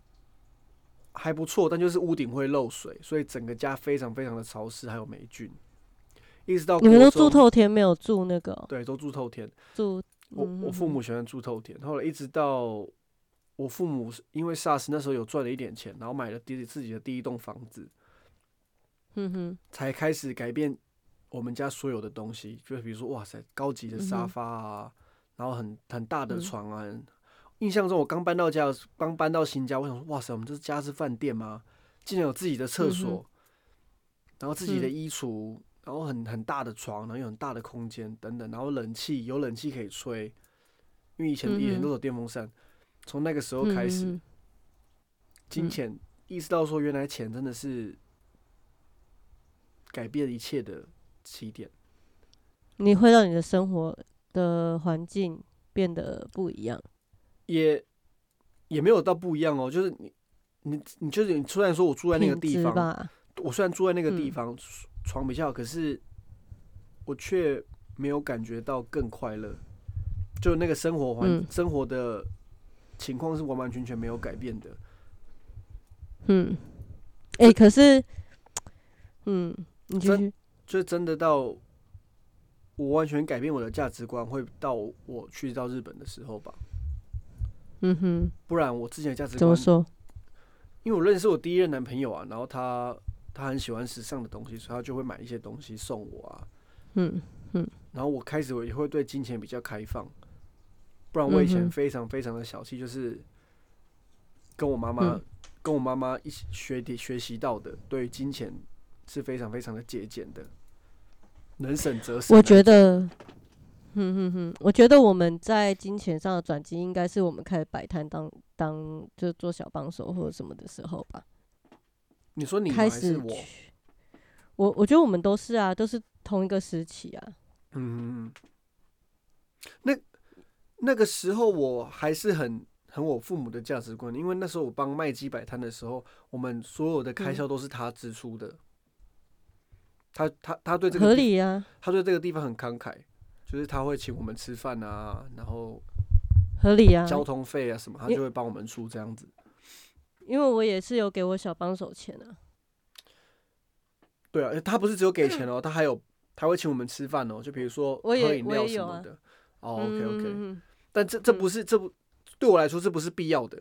还不错，但就是屋顶会漏水，所以整个家非常非常的潮湿，还有霉菌。一直到你们都住透天，没有住那个哦对，都住透天。住。我嗯我父母喜欢住透天，后来一直到我父母因为 SARS 那时候有赚了一点钱，然后买了第自己的第一栋房子，嗯哼，才开始改变我们家所有的东西，就比如说哇塞，高级的沙发啊，然后很很大的嗯床啊。印象中我刚搬到家，刚搬到新家，我想说哇塞，我们这是家是饭店吗？竟然有自己的厕嗯所，然后自己的嗯衣橱，然后很很大的床，然后有很大的空间等等，然后冷气有冷气可以吹，因为以前、以前都有电风扇。从那个时候嗯开始，金钱意识到说，原来钱真的是改变一切的起点。你会让你的生活的环境变得不一样。也也没有到不一样哦，就是你你你就是你虽然说我住在那个地方，我虽然住在那个地嗯方、床比较好，可是我却没有感觉到更快乐，就那个生活环、嗯生活的情况是完完全全没有改变的。嗯，哎、可是，嗯，你继真续，就真的到我完全改变我的价值观，会到我去到日本的时候吧。嗯哼，不然我之前的价值观，怎么说？因为我认识我第一任男朋友啊，然后他他很喜欢时尚的东西，所以他就会买一些东西送我啊。嗯然后我开始我也会对金钱比较开放，不然我以前非常非常的小气，就是跟我妈妈、嗯跟我妈妈一起学的学习到的，对金钱是非常非常的节俭的，能省则省。我觉，得，哼哼哼，我觉得我们在金钱上的转机，应该是我们开始摆摊当当就做小帮手或者什么的时候吧。你说你开始我？我我觉得我们都是啊，都是同一个时期啊。嗯，那那个时候我还是很很我父母的价值观，因为那时候我帮麦基摆摊的时候，我们所有的开嗯销都是他支出的。他他他对这个合地理啊，他对这个地方很慷慨，就是他会请我们吃饭啊，然后合理啊，交通费啊什么，他就会帮我们出这样子。因为我也是有给我小帮手钱啊。对啊，他不是只有给钱哦，他还有他会请我们吃饭哦，就比如说喝饮料什么的。哦，OK OK，、但这这不是这不对我来说这不是必要的。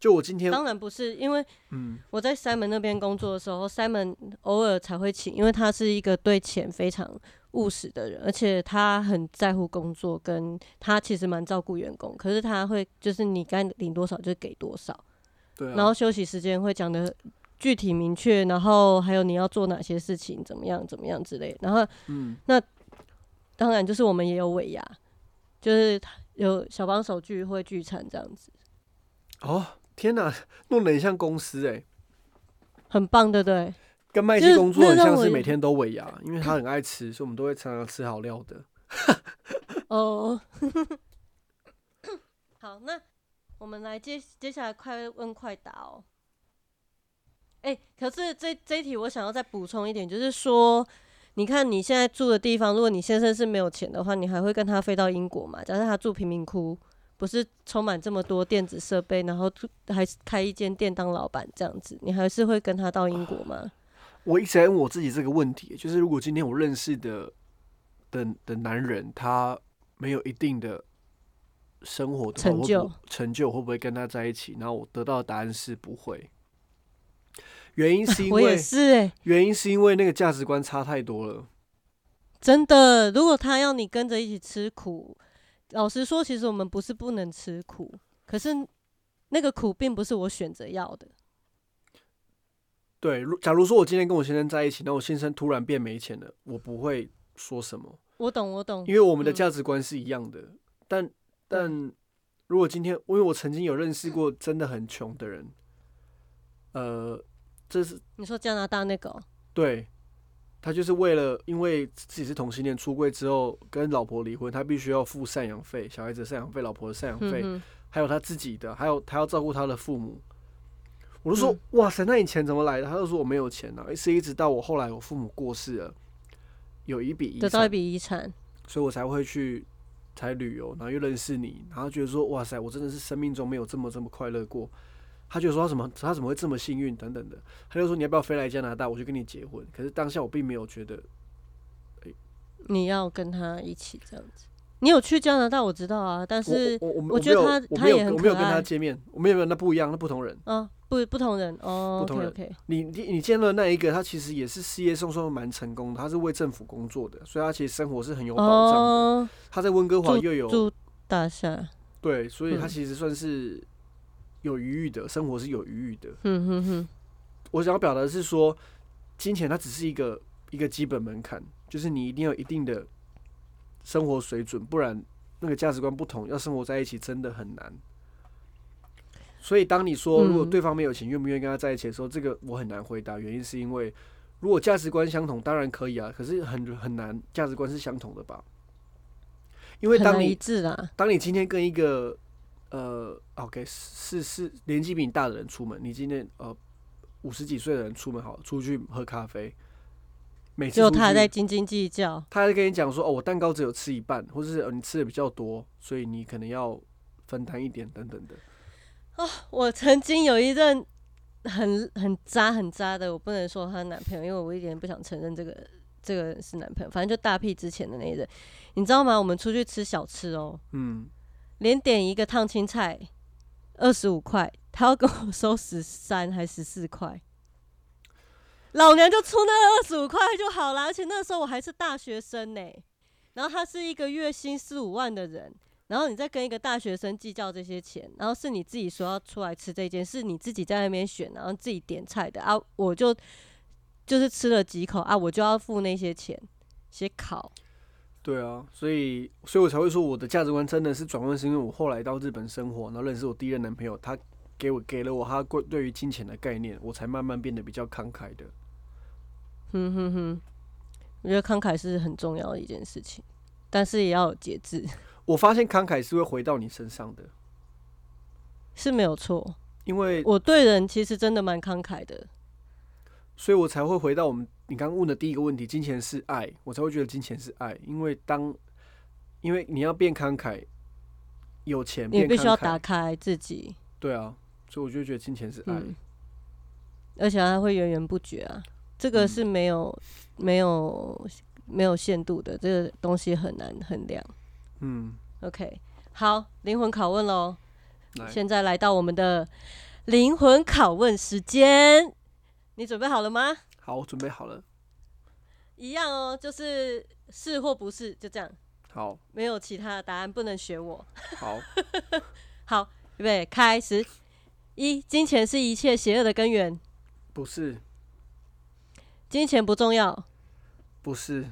就我今天当然不是，因为嗯我在 Simon 那边工作的时候，Simon 偶尔才会请，因为他是一个对钱非常务实的人，而且他很在乎工作，跟他其实蛮照顾员工。可是他会就是你该领多少就给多少，对啊，然后休息时间会讲的具体明确，然后还有你要做哪些事情，怎么样怎么样之类。然后嗯那当然就是我们也有尾牙，就是有小帮手聚会聚餐这样子，哦，天哪，弄得很像公司哎、很棒，对不对？跟麦就是基工作很像是每天都尾牙，因为他很爱吃，所以我们都会常常吃好料的。哦，好，那我们来接接下来快问快答哦。哎、可是这这一题我想要再补充一点，就是说，你看你现在住的地方，如果你先生是没有钱的话，你还会跟他飞到英国吗？假设他住贫民窟，不是充满这么多电子设备，然后还是开一间店当老板这样子，你还是会跟他到英国吗？我一直在问我自己这个问题，就是如果今天我认识的的的男人，他没有一定的生活成就成就会不会跟他在一起？然后我得到的答案是不会。原因是因 我也为是哎、原因是因为那个价值观差太多了。真的，如果他要你跟着一起吃苦，老实说，其实我们不是不能吃苦，可是那个苦并不是我选择要的。对，如假如说我今天跟我先生在一起，那我先生突然变没钱了，我不会说什么，我懂，我懂因。为我们的嗯价值观是一样的。但但如果今天，因为我曾经有认识过真的很穷的人，呃，这是你说加拿大那个哦、对他就是为了因为自己是同性恋出柜之后跟老婆离婚，他必须要付赡养费，小孩子赡养费，老婆的赡养费，嗯，还有他自己的，还有他要照顾他的父母。我就说，嗯哇塞，那你钱怎么来的？他就说我没有钱啊，是一直到我后来我父母过世了，有一笔遗得到一产，笔遗产，所以我才会去才旅游，然后又认识你，然后觉得说，哇塞，我真的是生命中没有这么这么快乐过。他就说他怎么他怎么会这么幸运等等的，他就说你要不要飞来加拿大，我就跟你结婚。可是当下我并没有觉得，你要跟他一起这样子。你有去加拿大，我知道啊，但是我我觉得他他也很我没有跟他见面，我没有那不一样，那不同人。啊，不不同人。哦不同人。你你你见了那一个，他其实也是事业上算蛮成功的，他是为政府工作的，所以他其实生活是很有保障的。哦，他在温哥华又有住大厦，对，所以他嗯。其实算是有余裕的，生活是有余裕的。嗯哼哼，我想要表达的是说，金钱它只是一个一个基本门槛，就是你一定要有一定的生活水准，不然那个价值观不同，要生活在一起真的很难。所以当你说如果嗯对方没有钱，愿不愿意跟他在一起的时候，这个我很难回答。原因是因为如果价值观相同，当然可以啊，可是很很难，价值观是相同的吧？因为当你。当你今天跟一个呃，OK，是是年纪比你大的人出门，你今天呃五十几岁的人出门好，出去喝咖啡，每次结果他还在斤斤计较，他还在跟你讲说，哦，我蛋糕只有吃一半，或者是、呃、你吃的比较多，所以你可能要分担一点等等的。我曾经有一任很很渣很渣的，我不能说她男朋友，因为我一点不想承认这个这个是男朋友，反正就大屁之前的那一任，你知道吗？我们出去吃小吃哦，嗯，连点一个烫青菜二十五块，他要跟我收十三还十四块。老娘就出那二十五块就好了，而且那时候我还是大学生呢、然后他是一个月薪四五万的人，然后你再跟一个大学生计较这些钱，然后是你自己说要出来吃这件，是你自己在那边选，然后自己点菜的啊，我就就是吃了几口啊，我就要付那些钱，写考。对啊，所以所以我才会说我的价值观真的是转换，是因为我后来到日本生活，然后认识我第一任男朋友，他给我给了我他过对于金钱的概念，我才慢慢变得比较慷慨的。哼哼哼，我觉得慷慨是很重要的一件事情，但是也要有节制，我发现慷慨是会回到你身上的，是没有错。因为我对人其实真的蛮慷慨的，所以我才会回到我们你刚刚问的第一个问题：金钱是爱，我才会觉得金钱是爱。因为当因为你要变慷慨，有钱你必须要打开自己，对啊，所以我就觉得金钱是爱。嗯，而且它会源源不绝啊，这个嗯。是没有、没有没有限度的，这个东西很难衡量。嗯，OK，好，灵魂拷问喽，现在来到我们的灵魂拷问时间，你准备好了吗？好，我准备好了。一样哦，就是是或不是，就这样，好，没有其他的答案，不能学我。好，好，预备，开始。一，金钱是一切邪恶的根源，不是，金钱不重要，不是，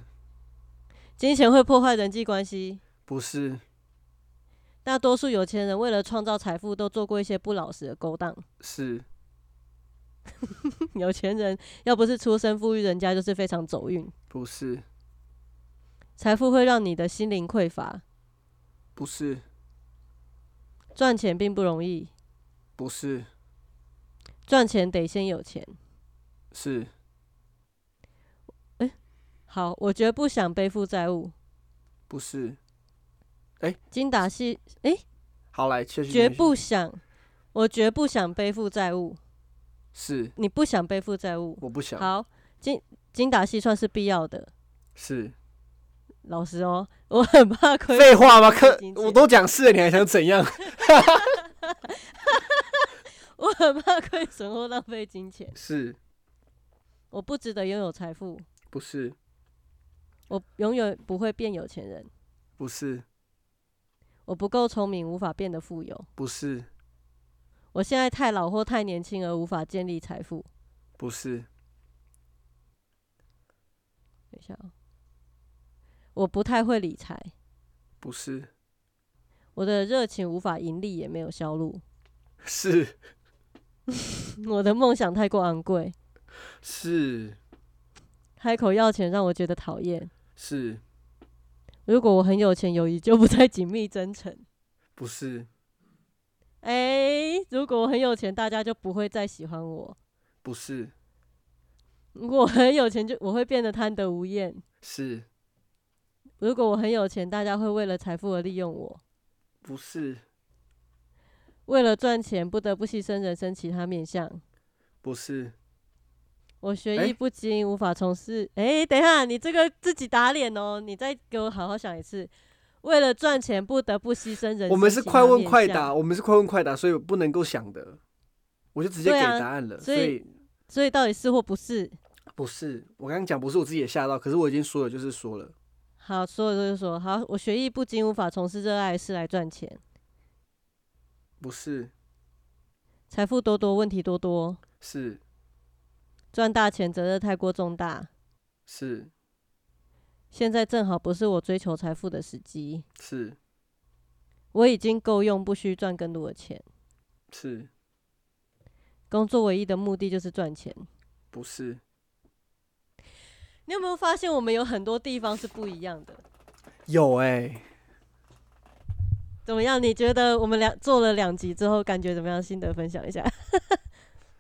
金钱会破坏人际关系，不是，大多数有钱人为了创造财富，都做过一些不老实的勾当。是 有钱人要不是出身富裕人家，就是非常走运。不是财富会让你的心灵匮乏，不是赚钱并不容易，不是赚钱得先有钱。是好，我绝不想背负债务。不是？精打细，好来，确实绝不想，我绝不想背负债务。是你不想背负债务，我不想好，精精打细算是必要的。是老实哦，我很怕亏。废话吗？可我都讲是了，你还想怎样？我很怕亏损或浪费金钱。是我不值得拥有财富，不是我永远不会变有钱人。不是我不够聪明，无法变得富有。不是我现在太老或太年轻而无法建立财富。不是等一下、哦，我不太会理财，不是我的热情无法盈利，也没有销路。是 我的梦想太过昂贵，是开口要钱让我觉得讨厌。是如果我很有钱，友谊就不再紧密真诚。不是哎、如果我很有钱，大家就不会再喜欢我。不是如果我很有钱，就我会变得贪得无厌。是如果我很有钱，大家会为了财富而利用我。不是为了赚钱，不得不牺牲人生其他面向。不是我学艺不精，无法从事。哎、等一下，你这个自己打脸哦！你再给我好好想一次。为了赚钱，不得不牺牲人生。我们是快问快答，，我们是快问快答，所以不能够想的，我就直接给答案了。所以所以所以到底是或不是？不是我刚刚讲不是我自己也吓到，可是我已经说了，就是说了，好，说了就是说，好，我学艺不精，无法从事热爱的事来赚钱。不是财富多多，问题多多，是赚大钱责任太过重大。是现在正好不是我追求财富的时机，是我已经够用，不需赚更多的钱。是工作唯一的目的就是赚钱。不是你有没有发现，我们有很多地方是不一样的？有哎、怎么样？你觉得我们两做了两集之后，感觉怎么样？心得分享一下。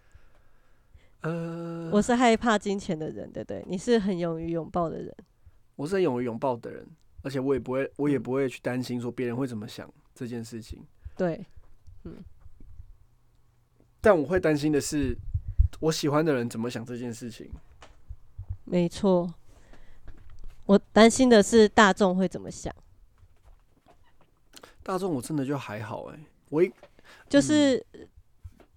呃，我是害怕金钱的人，对不对？你是很勇于拥抱的人。我是很勇于拥抱的人，而且我也不会，我嗯也不会去担心说别人会怎么想这件事情。对，嗯但我会担心的是，我喜欢的人怎么想这件事情。没错。我担心的是大众会怎么想，大众我真的就还好哎、我一就是。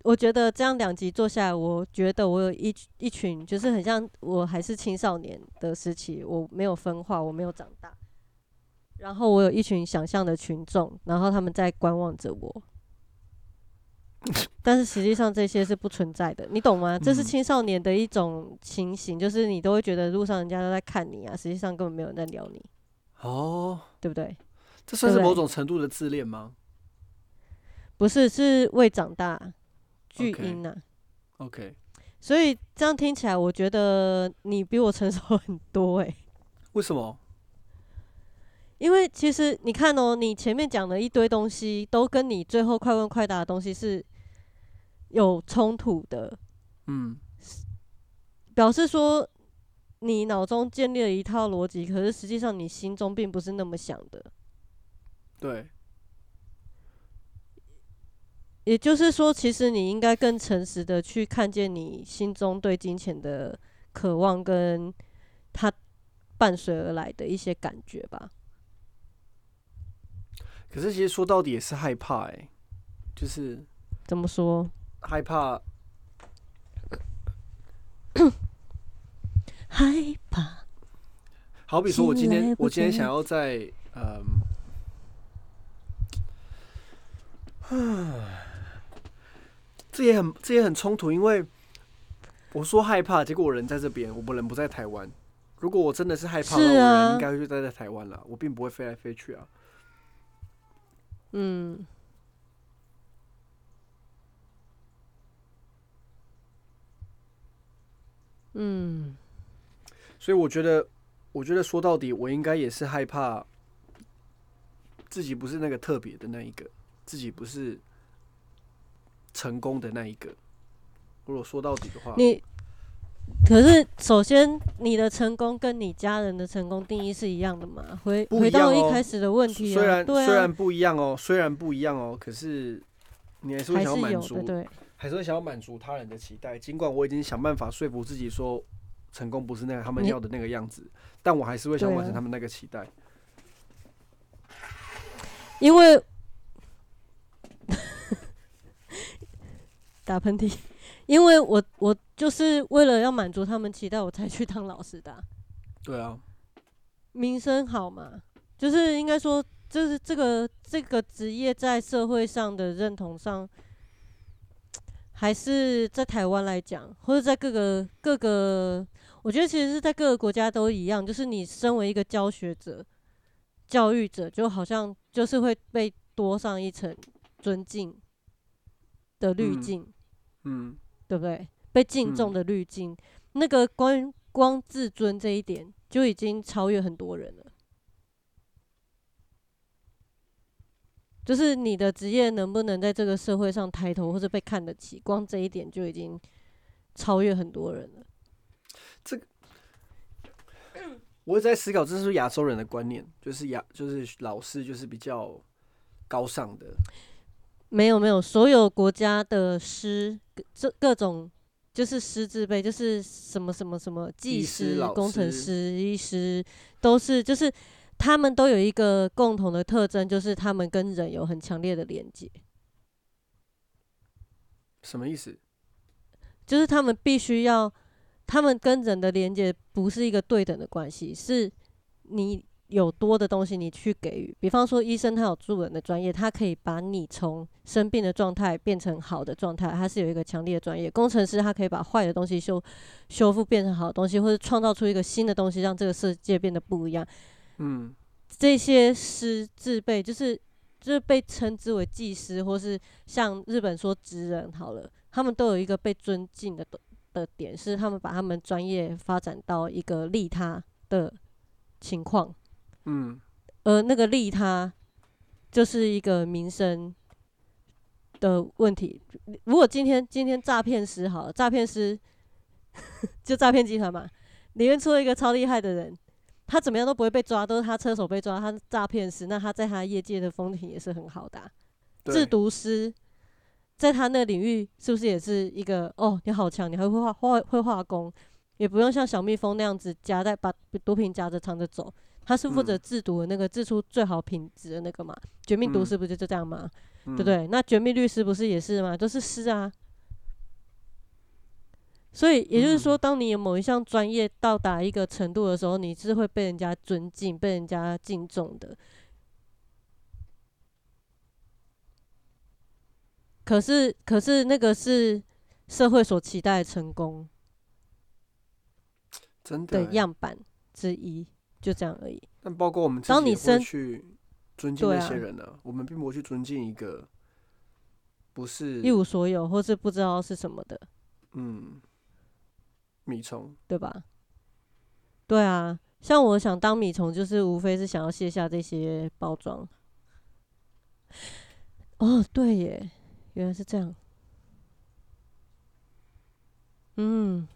我觉得这样两集做下来，我觉得我有一一群，就是很像我还是青少年的时期，我没有分化，我没有长大，然后我有一群想象的群众，然后他们在观望着我，但是实际上这些是不存在的，你懂吗？这是嗯。青少年的一种情形，就是你都会觉得路上人家都在看你啊，实际上根本没有人在聊你，哦，对不对？这算是某种程度的自恋吗？不是，是未长大，巨婴呐、？OK，所以这样听起来，我觉得你比我成熟很多诶、为什么？因为其实你看哦，你前面讲的一堆东西，都跟你最后快问快答的东西是有冲突的，嗯，表示说你脑中建立了一套逻辑，可是实际上你心中并不是那么想的。对，也就是说，其实你应该更诚实的去看见你心中对金钱的渴望，跟它伴随而来的一些感觉吧。可是其实说到底也是害怕哎、就是怎么说？害怕 害怕。好比说，我今天我今天想要在嗯，这也很这也很冲突，因为我说害怕，结果我人在这边，我人不在台湾。如果我真的是害怕我人应该就待在台湾了，我并不会飞来飞去啊。嗯，嗯，所以我觉得，我觉得说到底，我应该也是害怕自己不是那个特别的那一个，自己不是成功的那一个。如果说到底的话，你可是首先你的成功跟你家人的成功定义是一样的嘛？回不回到一开始的问题啊，虽然啊虽然，不一样哦，虽然不一样哦，可是你还是会想要满足，，对，还是会想要满足他人的期待。尽管我已经想办法说服自己说，成功不是那个他们要的那个样子，但我还是会想完成他们那个期待。因为打喷嚏，因为我我就是为了要满足他们期待，我才去当老师的啊、对啊，名声好嘛，就是应该说，就是这个这个职业在社会上的认同上，还是在台湾来讲，或者在各个各个，我觉得其实是在各个国家都一样，就是你身为一个教学者、教育者，就好像就是会被多上一层尊敬的滤嗯镜。嗯，对不对？被敬重嗯的滤镜，那个光光自尊这一点就已经超越很多人了。就是你的职业能不能在这个社会上抬头或者被看得起，光这一点就已经超越很多人了。我一直在思考，这是亚洲人的观念，就是亚就是老师就是比较高尚的，没有没有，所有国家的师各这各种就是师字辈，就是什么什么什么技师工程师师、医师，都是就是他们都有一个共同的特征，就是他们跟人有很强烈的连接，什么意思？就是他们必须要，他们跟人的连接不是一个对等的关系，是你有多的东西你去给予。比方说，医生他有助人的专业，他可以把你从生病的状态变成好的状态，他是有一个强烈的专业。工程师他可以把坏的东西修修复变成好的东西，或者创造出一个新的东西，让这个世界变得不一样。嗯这些师自备就是就是被称之为技师，或是像日本说职人好了，他们都有一个被尊敬的的点，是他们把他们专业发展到一个利他的情况，嗯而那个利他就是一个民生的问题。如果今天今天诈骗师好了，诈骗师 就诈骗集团嘛，里面出了一个超厉害的人，他怎么样都不会被抓，都是他车手被抓，他诈骗师，那他在他业界的风评也是很好的啊、制，毒师在他那个领域是不是也是一个哦？你好强，你还会画画会画工，也不用像小蜜蜂那样子夹在把毒品夹着藏着走。他是负责嗯制毒的那个，制出最好品质的那个嘛。绝命毒嗯师不就就这样吗？对对不？对？那绝命律师不是也是吗？都是师啊。所以也就是说，当你有某一项专业到达一个程度的时候，你是会被人家尊敬、被人家敬重的。可是，可是那个是社会所期待的成功的真的欸。样板之一，就这样而已。但包括我们自己会当你生去尊敬那些人呢、我们并不会去尊敬一个不是一无所有，或是不知道是什么的，嗯米虫。对吧？对啊，像我想当米虫，就是无非是想要卸下这些包装。哦，对耶，原来是这样。嗯，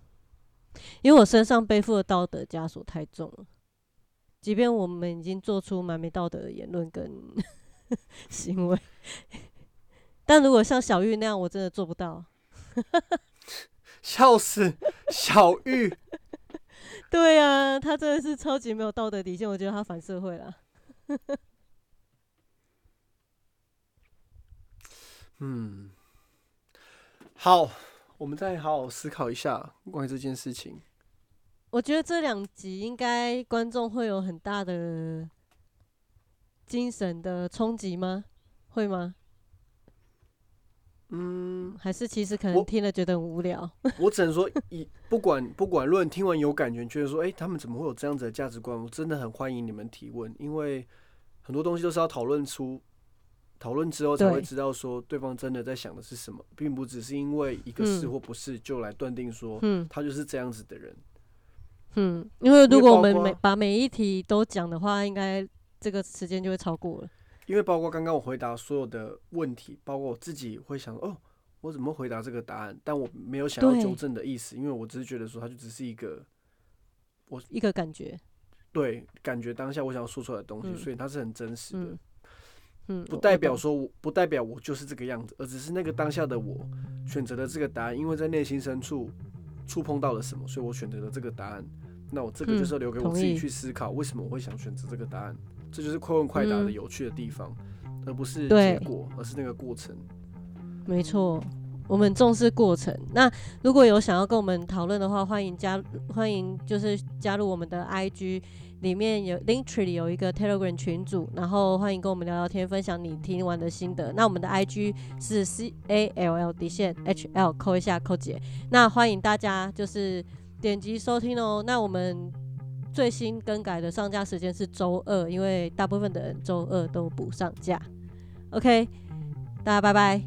因为我身上背负的道德枷锁太重了，即便我们已经做出蛮没道德的言论跟 行为，但如果像小玉那样，我真的做不到。笑死，小玉，对啊，他真的是超级没有道德底线，我觉得他反社会了。嗯，好，我们再好好思考一下关于这件事情。我觉得这两集应该观众会有很大的精神的冲击吗？会吗？嗯，还是其实可我能听了觉得很无聊？我只能说，以不管不管论听完有感觉，觉得说，哎、他们怎么会有这样子的价值观？我真的很欢迎你们提问，因为很多东西都是要讨论出讨论之后才会知道说对方真的在想的是什么，并不只是因为一个是嗯或不是就来断定说嗯他就是这样子的人。嗯，因为如果我们每把每一题都讲的话，应该这个时间就会超过了。因为包括刚刚我回答所有的问题，包括我自己会想，哦，我怎么回答这个答案？但我没有想要纠正的意思，因为我只是觉得说，它就只是一个我一个感觉，对感觉当下我想要说出来的东西，嗯所以它是很真实的，嗯嗯，不代表说我不代表我就是这个样子，而只是那个当下的我选择了这个答案，因为在内心深处触碰到了什么，所以我选择了这个答案。那我这个就是嗯留给我自己去思考，为什么我会想选择这个答案？这就是快问快答的嗯有趣的地方，而不是结果，而是那个过程。没错，我们重视过程。那如果有想要跟我们讨论的话，欢迎加欢迎就是加入我们的 IG，里面有 Linktree 里有一个 Telegram 群组，然后欢迎跟我们聊聊天，分享你听完的心得。那我们的 IG 是 C A L L 底线 H L 扣一下扣姐。那欢迎大家就是点击收听哦那我们最新更改的上架时间是周二因为大部分的人周二都不上架。Ok 大家拜拜。